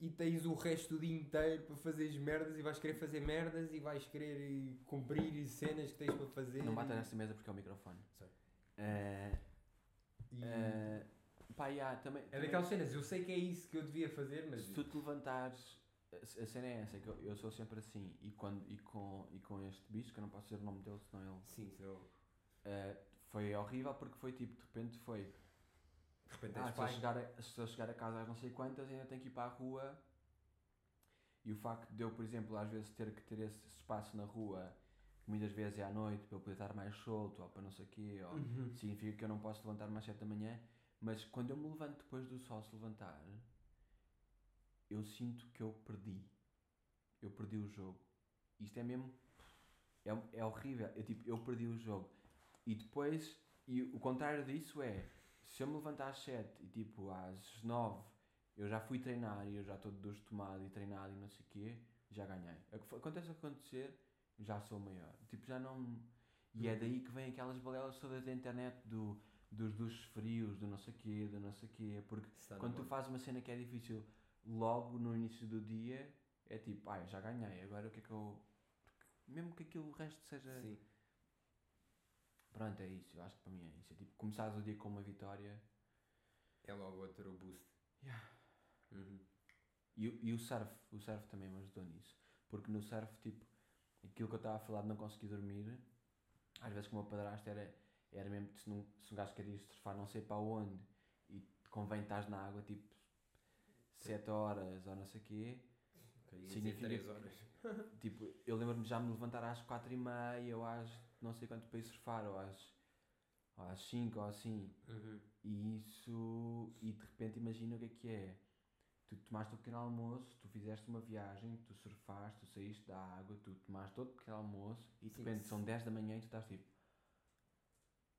e tens o resto do dia inteiro para fazeres merdas e vais querer fazer merdas e vais querer eh, cumprir cenas que tens para fazer. Não bata e- nessa mesa porque é o microfone. Sorry. Eh, e- eh, pá, yeah, também, É também- daquelas cenas, eu sei que é isso que eu devia fazer, mas. Se tu te levantares, a a cena é essa, que eu, eu sou sempre assim, e, quando, e, com, e com este bicho, que eu não posso dizer o nome dele, senão ele. Sim, senão. eh, foi horrível porque foi tipo, de repente foi. De repente Ah, és se, eu pai. chegar a, se eu chegar a casa às não sei quantas, ainda tenho que ir para a rua. E o facto de eu, por exemplo, às vezes ter que ter esse espaço na rua, que muitas vezes é à noite, para eu poder estar mais solto, ou para não sei o quê, ou Uhum. significa que eu não posso levantar mais cedo da manhã, mas quando eu me levanto depois do sol se levantar, eu sinto que eu perdi. Eu perdi o jogo. Isto é mesmo. É, é horrível. Eu, tipo, eu perdi o jogo. E depois, e o contrário disso é, se eu me levantar às 7 e tipo às 9 eu já fui treinar e eu já estou de duas tomado e treinado e não sei o quê, já ganhei. Ac- Acontece o que acontecer, já sou maior. Tipo, já não. E é Uhum. daí que vem aquelas balelas todas da internet do, dos duches frios, do não sei o quê, do não sei quê. Porque Está quando tu moda. fazes uma cena que é difícil logo no início do dia, é tipo, ah, já ganhei, agora o que é que eu. porque mesmo que aquilo o resto seja. Sim. Pronto, é isso, eu acho que para mim é isso. É tipo, começares o dia com uma vitória. É logo outro boost. Yeah. Uhum. E, o- e o surf, o surf também me ajudou nisso. Porque no surf, tipo, aquilo que eu estava a falar de não conseguir dormir, às vezes com o meu padrasto era, era mesmo se, não, se um gajo queria ir surfar não sei para onde e convém estás na água tipo 7 horas ou não sei o quê. Significa que- horas. Tipo, eu lembro-me já me levantar às 4 e meia ou às não sei quanto para ir surfar ou às, ou às 5 ou assim. Uhum. E isso, e de repente imagina o que é que é. Tu tomaste o pequeno almoço, tu fizeste uma viagem, tu surfaste, tu saíste da água, tu tomaste todo o pequeno almoço e de repente são 10 da manhã e tu estás tipo.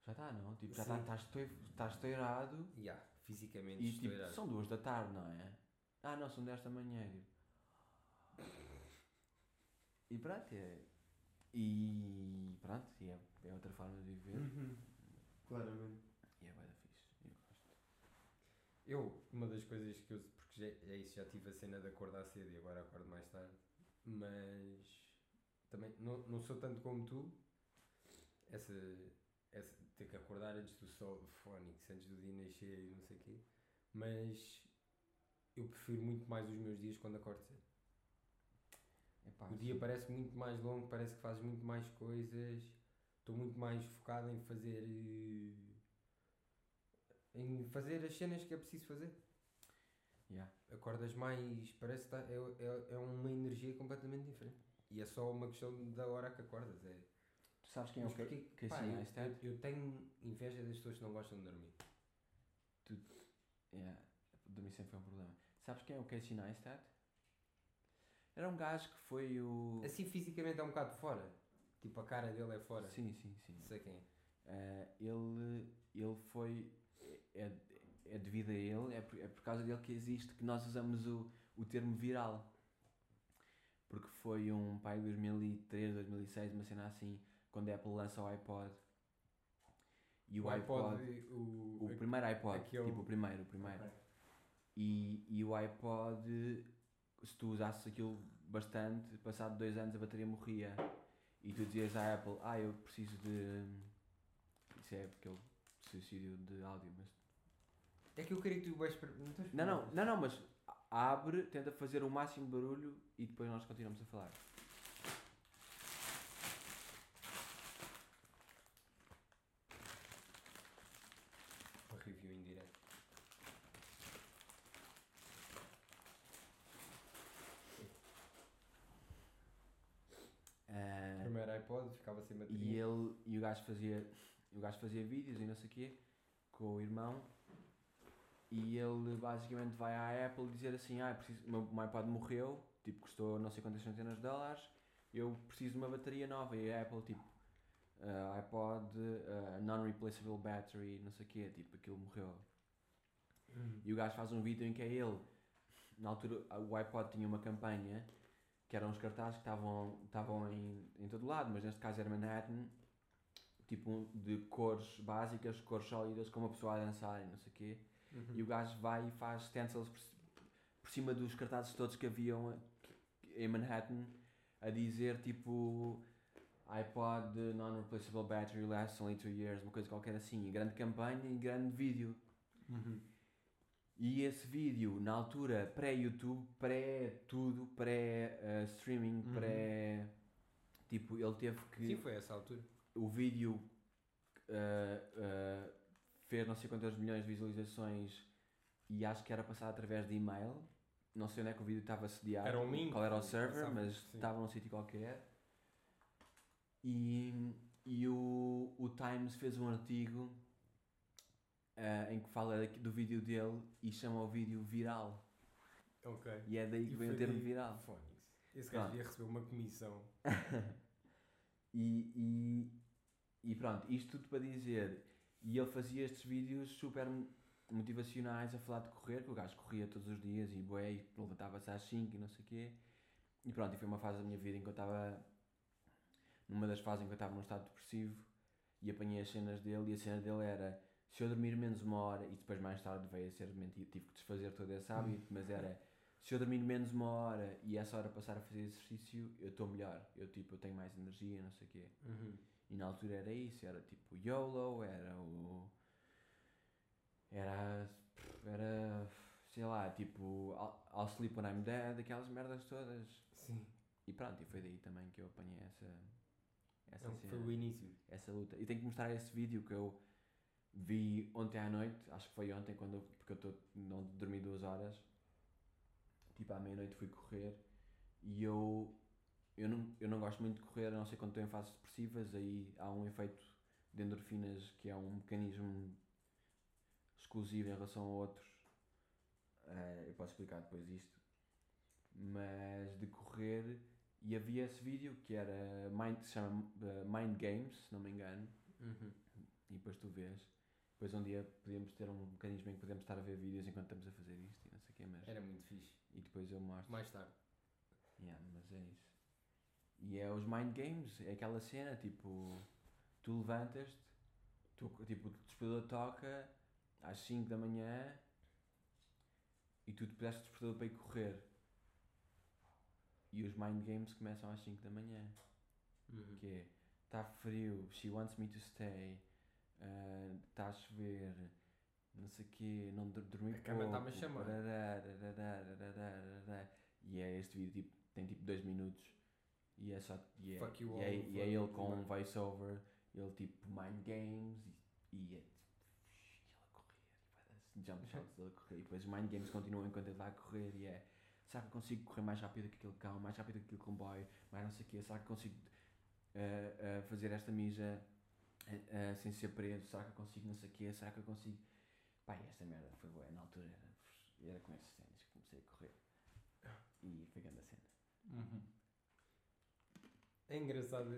Já está, não? Tipo, já está, Sim. estás toi- estás estourado Yeah, fisicamente e tipo, são 2 da tarde, não é? Ah não, são 10 da manhã. e tipo, E pronto, é. E pronto, e é, é outra forma de viver Uhum. Claramente. e é bem fixe. Eu gosto. Eu, uma das coisas que eu. Porque já, é isso, já tive a cena de acordar cedo e agora acordo mais tarde. Mas. Também não, não sou tanto como tu. Essa. essa ter que acordar antes do sol, fónix, antes do dia nascer e não sei o quê. Mas. Eu prefiro muito mais os meus dias quando acordo cedo. Epá, O dia sim. parece muito mais longo, parece que fazes muito mais coisas. Estou muito mais focado em fazer. eh, em fazer as cenas que é preciso fazer. Yeah. Acordas mais. Parece que tá, é, é, é uma energia completamente diferente. E é só uma questão da hora que acordas. É. Tu sabes quem é o que, porquê- Casey pá, eu, Neistat? eu, eu tenho inveja das pessoas que não gostam de dormir. Yeah, dormir sempre foi um problema. Sabes quem é o Casey Neistat? Era um gajo que foi o. Assim fisicamente é um bocado fora. Tipo, a cara dele é fora. Sim, sim, sim. Sei quem é. Eh, ele, ele foi. É, é devido a ele, é por, é por causa dele que existe que nós usamos o, o termo viral. Porque foi um pai de 2003, 2006, uma cena assim, quando a Apple lança o iPod. E o, iPod. o, o primeiro iPod, aquele- tipo o primeiro, o primeiro. Ok. E, e o iPod, se tu usasses aquilo bastante, passado dois anos a bateria morria. E tu dizias à Apple, ah, eu preciso de. Isso é aquele suicídio de áudio, mas. É que eu queria que tu vais. Não, Não, não, não, mas abre, tenta fazer o máximo barulho e depois nós continuamos a falar. Uma review em direto. Ah, Primeiro iPod, ficava sem bateria. E ele e o gajo fazia o gajo fazia vídeos e não sei o quê com o irmão e ele basicamente vai à Apple dizer assim, ah, preciso, o meu, meu iPod morreu, tipo, custou não sei quantas centenas de dólares, eu preciso de uma bateria nova e a Apple tipo ah, iPod ah, non-replaceable battery, não sei o quê, tipo, aquilo morreu. Hum. E o gajo faz um vídeo em que é ele, na altura o iPod tinha uma campanha que eram os cartazes que estavam, estavam em, em todo lado, mas neste caso era Manhattan, tipo de cores básicas, cores sólidas, com uma pessoa a dançar e não sei o quê. Uhum. E o gajo vai e faz stencils por, por cima dos cartazes todos que haviam em Manhattan a dizer tipo iPod non-replaceable battery lasts only 2 years, uma coisa qualquer assim, e grande campanha e grande vídeo. Uhum. E esse vídeo, na altura, pré-YouTube, pré-tudo, pré-streaming, Uhum. pré. Tipo, ele teve que. Sim, foi essa altura. O vídeo ah, ah, fez não sei quantas milhões de visualizações e acho que era passado através de e-mail. Não sei onde é que o vídeo estava sediado. Era um link Qual era o server, passava, mas sim. estava num sítio qualquer. E, e o, o Times fez um artigo ah, em que fala do vídeo dele e chama o vídeo viral. Ok. E é daí que E vem o termo viral. Fónix. Esse gajo devia receber uma comissão. E, e, e pronto, isto tudo para dizer. E ele fazia estes vídeos super motivacionais a falar de correr, que o gajo corria todos os dias e bué, e levantava-se às 5 e não sei o quê. E pronto, e foi uma fase da minha vida em que eu estava. Numa das fases em que eu estava num estado depressivo e apanhei as cenas dele. E a cena dele era: se eu dormir menos uma hora, e depois mais tarde veio a ser mentira, tive que desfazer todo esse hábito, mas era. Se eu dormir menos uma hora e essa hora passar a fazer exercício, eu estou melhor. Eu tipo, eu tenho mais energia, não sei o quê. Uhum. E na altura era isso, era tipo YOLO, era o. Era. Era. Sei lá, tipo I'll, sleep when I'm dead, aquelas merdas todas. Sim. E pronto, e foi daí também que eu apanhei essa. Essa Não, cena, foi o início. essa luta. E tenho que mostrar esse vídeo que eu vi ontem à noite, acho que foi ontem, quando eu, porque eu tô, não dormi duas horas. Tipo à meia-noite fui correr e eu. Eu não, eu não gosto muito de correr, a não ser quando estou em fases depressivas, aí há um efeito de endorfinas que é um mecanismo exclusivo em relação a outros. Eh, eu posso explicar depois isto. Mas de correr, e havia esse vídeo que era Mind, se chama eh, Mind Games, se não me engano, Uhum. e depois tu vês. Depois um dia podíamos ter um mecanismo em que podemos estar a ver vídeos enquanto estamos a fazer isto e não sei o quê, mas. Era muito fixe. E depois eu mostro. Mais tarde. Yeah, mas é isso. E é os mind games, é aquela cena, tipo, tu levantas-te, tu, tipo, o despertador toca às 5 da manhã e tu te pedaste o despertador para ir correr. E os mind games começam às 5 da manhã. Uhum. Que é, está frio, she wants me to stay, está a chover, não sei o quê, não dormi A cama tá-me a chamar. E é este vídeo, tipo, tem tipo 2 minutos. E é só. E é, Fuck you e é, all, e é ele com um voice-over, ele tipo mind games e, e é tipo. Ele a correr, e vai dar jump shots a correr. E depois os mind games continuam enquanto ele está a correr e é. Será que consigo correr mais rápido que aquele cão, mais rápido que aquele comboio, mais não sei o quê? Será que consigo eh, eh, fazer esta mija eh, eh, sem ser preso? Será que eu consigo não sei o quê? Será que eu consigo. Pai, esta merda foi boa. Na altura era, era com esses ténis que comecei a correr. E foi grande a cena. Uhum. É engraçado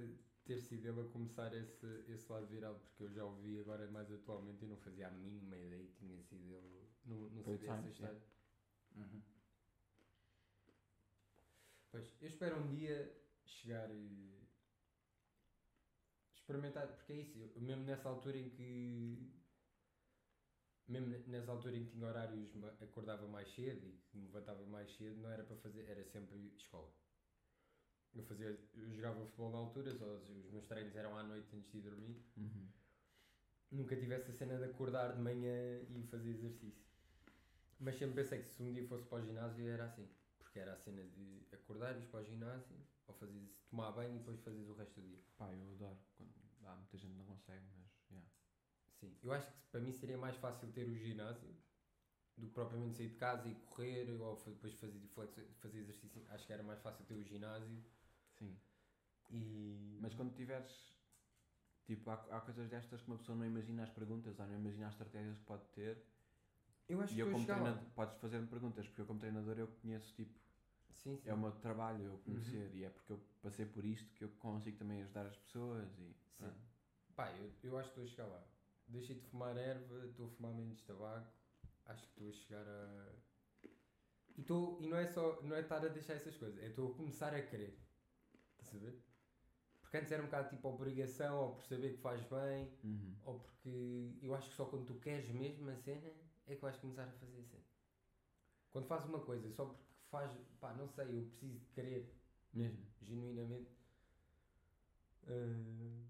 ter sido ele a começar esse, esse lado viral, porque eu já o vi agora mais atualmente e não fazia a mínima ideia que tinha sido ele. Não, não o sabia essa Times, história. Uhum. Pois, eu espero um dia chegar e experimentar, porque é isso, eu- mesmo nessa altura em que mesmo ne- nessa altura em que tinha horários acordava mais cedo e me levantava mais cedo, não era para fazer, era sempre escola. Eu fazia, eu jogava futebol na altura, só os, os meus treinos eram à noite antes de ir dormir. Uhum. Nunca tivesse a cena de acordar de manhã e fazer exercício. Mas sempre pensei que se um dia fosse para o ginásio era assim. Porque era a cena de acordar, ires para o ginásio, ou fazeres, tomar banho e depois fazes o resto do dia. Pá, eu adoro. Quando, há muita gente que não consegue, mas. Yeah. Sim. Eu acho que para mim seria mais fácil ter o ginásio do que propriamente sair de casa e correr ou depois fazer, fazer exercício. Acho que era mais fácil ter o ginásio Sim. e. Mas quando tiveres. Tipo, há, há coisas destas que uma pessoa não imagina as perguntas ou não imagina as estratégias que pode ter. eu acho E que eu, eu como treinador, podes fazer-me perguntas, porque eu, como treinador, eu conheço, tipo, Sim, sim. é o meu trabalho eu conhecer e é porque eu passei por isto que eu consigo também ajudar as pessoas e. Sim. pronto. Pá, eu, eu acho que estou a chegar lá. Deixei de fumar erva, estou a fumar menos tabaco. Acho que estou a chegar a. E, estou e não é só. Não é estar a deixar essas coisas, é estou a começar a querer. Estás a ver? Porque antes era um bocado tipo obrigação, ou por saber que faz bem, Uhum. ou porque eu acho que só quando tu queres mesmo a cena é que vais começar a fazer a cena. Quando fazes uma coisa só porque faz, pá, não sei, eu preciso de querer mesmo, genuinamente. ah,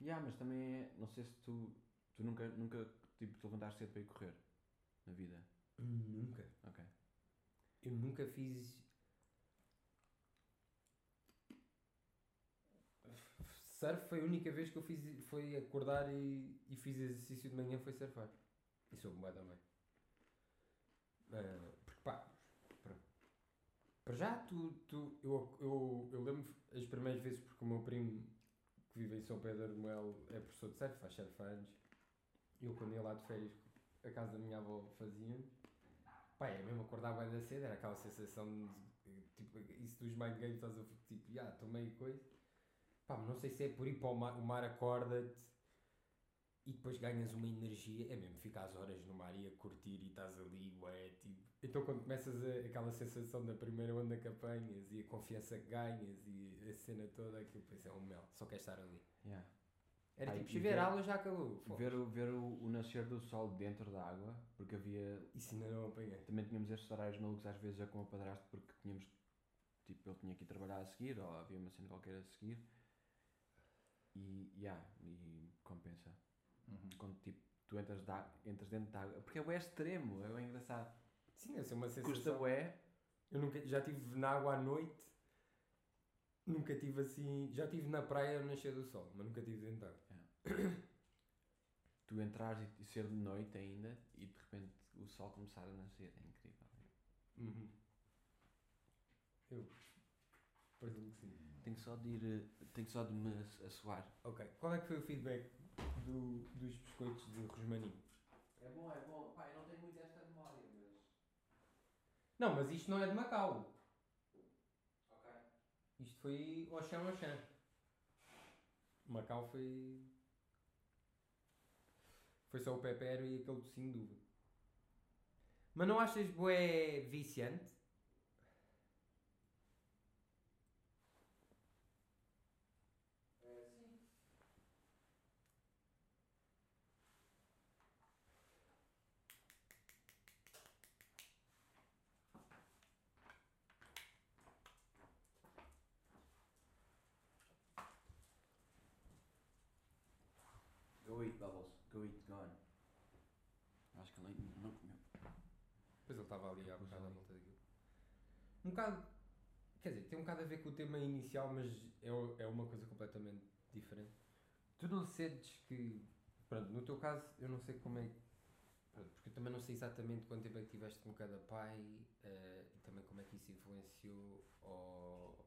Yeah, mas também é. Não sei se tu. Tu nunca, nunca tipo, te levantaste cedo para ir correr na vida. nunca. Ok. Eu nunca fiz. Surf foi a única vez que eu fiz. Foi acordar e, e fiz exercício de manhã foi surfar. E soube bem também. Ah, porque pá. pronto. Para já, tu. tu eu, eu, eu lembro as primeiras vezes porque o meu primo que vive em São Pedro do Mel é professor de surf, faz surf há anos. Eu quando ia lá de férias, a casa da minha avó fazia. Pá, é mesmo acordar bem da cedo, era aquela sensação de, tipo, isso dos mind games, estás a tipo, já, tomei coisa. Pá, mas não sei se é por ir para o mar, o mar acorda-te e depois ganhas uma energia, é mesmo, ficar horas no mar e a curtir e estás ali, ué, tipo. Então quando começas a, aquela sensação da primeira onda que apanhas e a confiança que ganhas e a cena toda, aquilo depois é um mel, só quer estar ali. Yeah. Era Ai, tipo, se ver aula já acabou. Fogo. Ver, o, ver o, o nascer do sol dentro da água, porque havia. Isso ainda não apanhei. Também tínhamos estes horários malucos às vezes já com o padrasto, porque tínhamos. Tipo, ele tinha que ir trabalhar a seguir, ou havia uma cena qualquer a seguir. E, yeah, e compensa. Uhum. Quando tipo, tu entras, da, entras dentro da água. Porque é bué extremo, é bem engraçado. Sim, deve ser uma sensação. Custa bué. Eu nunca, já estive na água à noite, nunca tive assim. Já estive na praia ao nascer do sol, mas nunca estive dentro de água. Tu entrares e, ser de noite ainda, e de repente o sol começar a nascer, é incrível. Uhum. Eu. Presumo que sim. Tenho só de ir. eh, Tenho só de me assoar. Ok. Qual é que foi o feedback do, dos biscoitos de Rosmaninho? É bom, é bom. Pá, eu não tenho muito esta memória, mas. Não, mas isto não é de Macau. Ok. Isto foi ao chão. Macau foi. Foi só o pepero e aquele docinho de uva. Mas não achas bué viciante? sim. Go eat, Bubbles. Go eat, go on. Acho que ele ainda não comeu. Pois ele estava ali há Pois bocado à volta daquilo. Um bocado. Quer dizer, tem um bocado a ver com o tema inicial, mas é, é uma coisa completamente diferente. Tu não sentes que. Pronto, no teu caso, eu não sei como é. Pronto, porque eu também não sei exatamente quanto tempo é que tiveste com cada pai eh, e também como é que isso influenciou. Ou...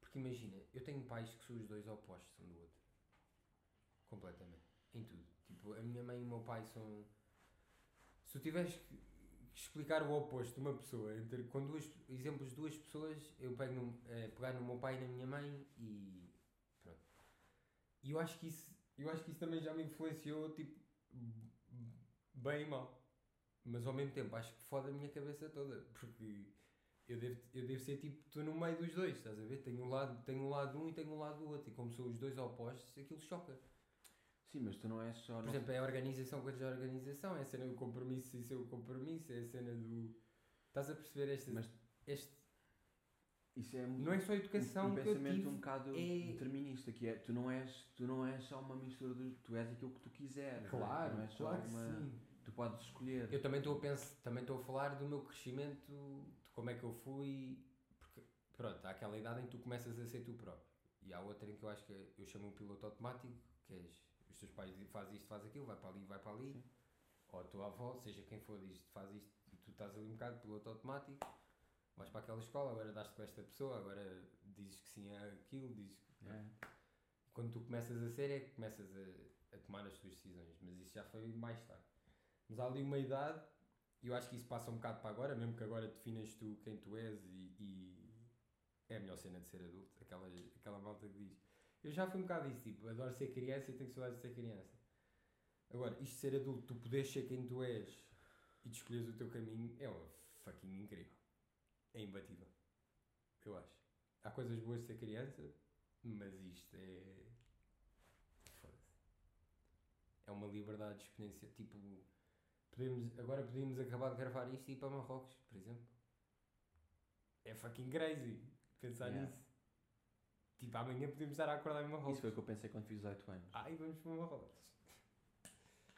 Porque imagina, eu tenho pais que são os dois opostos um do outro. Completamente. Em tudo. Tipo, a minha mãe e o meu pai são. Se tu tiveres que explicar o oposto de uma pessoa, entre, com duas, exemplos de duas pessoas, eu pego no, eh, pegar no meu pai e na minha mãe e pronto. E eu acho que isso, eu acho que isso também já me influenciou, tipo, bem e mal. Mas ao mesmo tempo acho que foda a minha cabeça toda, porque eu devo, eu devo ser tipo, estou no meio dos dois, estás a ver? Tenho um lado, tenho um lado de um e tenho um lado do outro, e como são os dois opostos, aquilo choca. Sim, mas tu não és só. Por exemplo, é a organização coisas da organização, é a cena do compromisso e ser o compromisso, é a cena do. Estás a perceber este. Mas- este Isso é não é só a educação um, um pensamento tive. um bocado é- determinista, que é tu não és, tu não és só uma mistura dos. Tu és aquilo que tu quiseres. Claro, é claro que uma. sim. Tu podes escolher. Eu também estou a pensar, também estou a falar do meu crescimento, de como é que eu fui. Porque, pronto, há aquela idade em que tu começas a ser tu próprio. E há outra em que eu acho que eu chamo um piloto automático, que és os teus pais dizem faz isto, faz aquilo, vai para ali, vai para ali. Sim. Ou a tua avó, seja quem for, diz faz isto e tu estás ali um bocado piloto automático. Vais para aquela escola, agora dás-te com esta pessoa, agora dizes que sim a aquilo, dizes que. É. Quando tu começas a ser é que começas a, a tomar as tuas decisões, mas isso já foi mais tarde. Mas há ali uma idade, e eu acho que isso passa um bocado para agora, mesmo que agora definas tu quem tu és e, e é a melhor cena de ser adulto, aquela, aquela malta que diz. Eu já fui um bocado isso, tipo, adoro ser criança e tenho saudades de ser criança. Agora, isto de ser adulto, tu poderes ser quem tu és e de escolheres o teu caminho, é uma fucking incrível. É imbatível. Eu acho. Há coisas boas de ser criança, mas isto é. Foda-se. É uma liberdade exponencial. Tipo, Podemos, agora podíamos acabar de gravar isto e ir para Marrocos, por exemplo. É fucking crazy pensar Yeah. nisso. Tipo, amanhã podíamos estar a acordar em Marrocos. Isso foi o que eu pensei quando fiz 18 anos. Ai, vamos para Marrocos.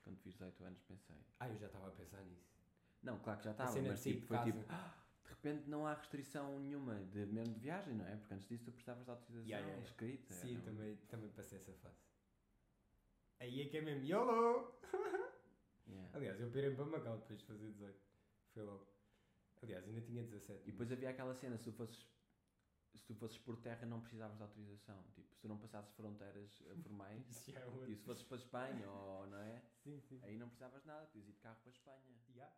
Quando fiz 18 anos pensei. Ah, eu já estava a pensar nisso. Não, claro que já estava, mas tipo, de foi casa. tipo, "Ah, de repente não há restrição nenhuma de mesmo de viagem, não é? Porque antes disso tu precisavas de autorização Yeah, yeah, escrita. Sim, não- também, também passei essa fase. Aí é que é mesmo YOLO! Yeah. Aliás, eu pirei para Macau depois de fazer 18. Foi logo. Aliás, ainda tinha 17. E depois havia aquela cena, se tu fosses se tu fosses por terra não precisavas de autorização. Tipo, se tu não passasses fronteiras eh, formais, já é e se fosses para a Espanha ou não é? Sim, sim. Aí não precisavas de nada, podias ir de carro para a Espanha. Yeah.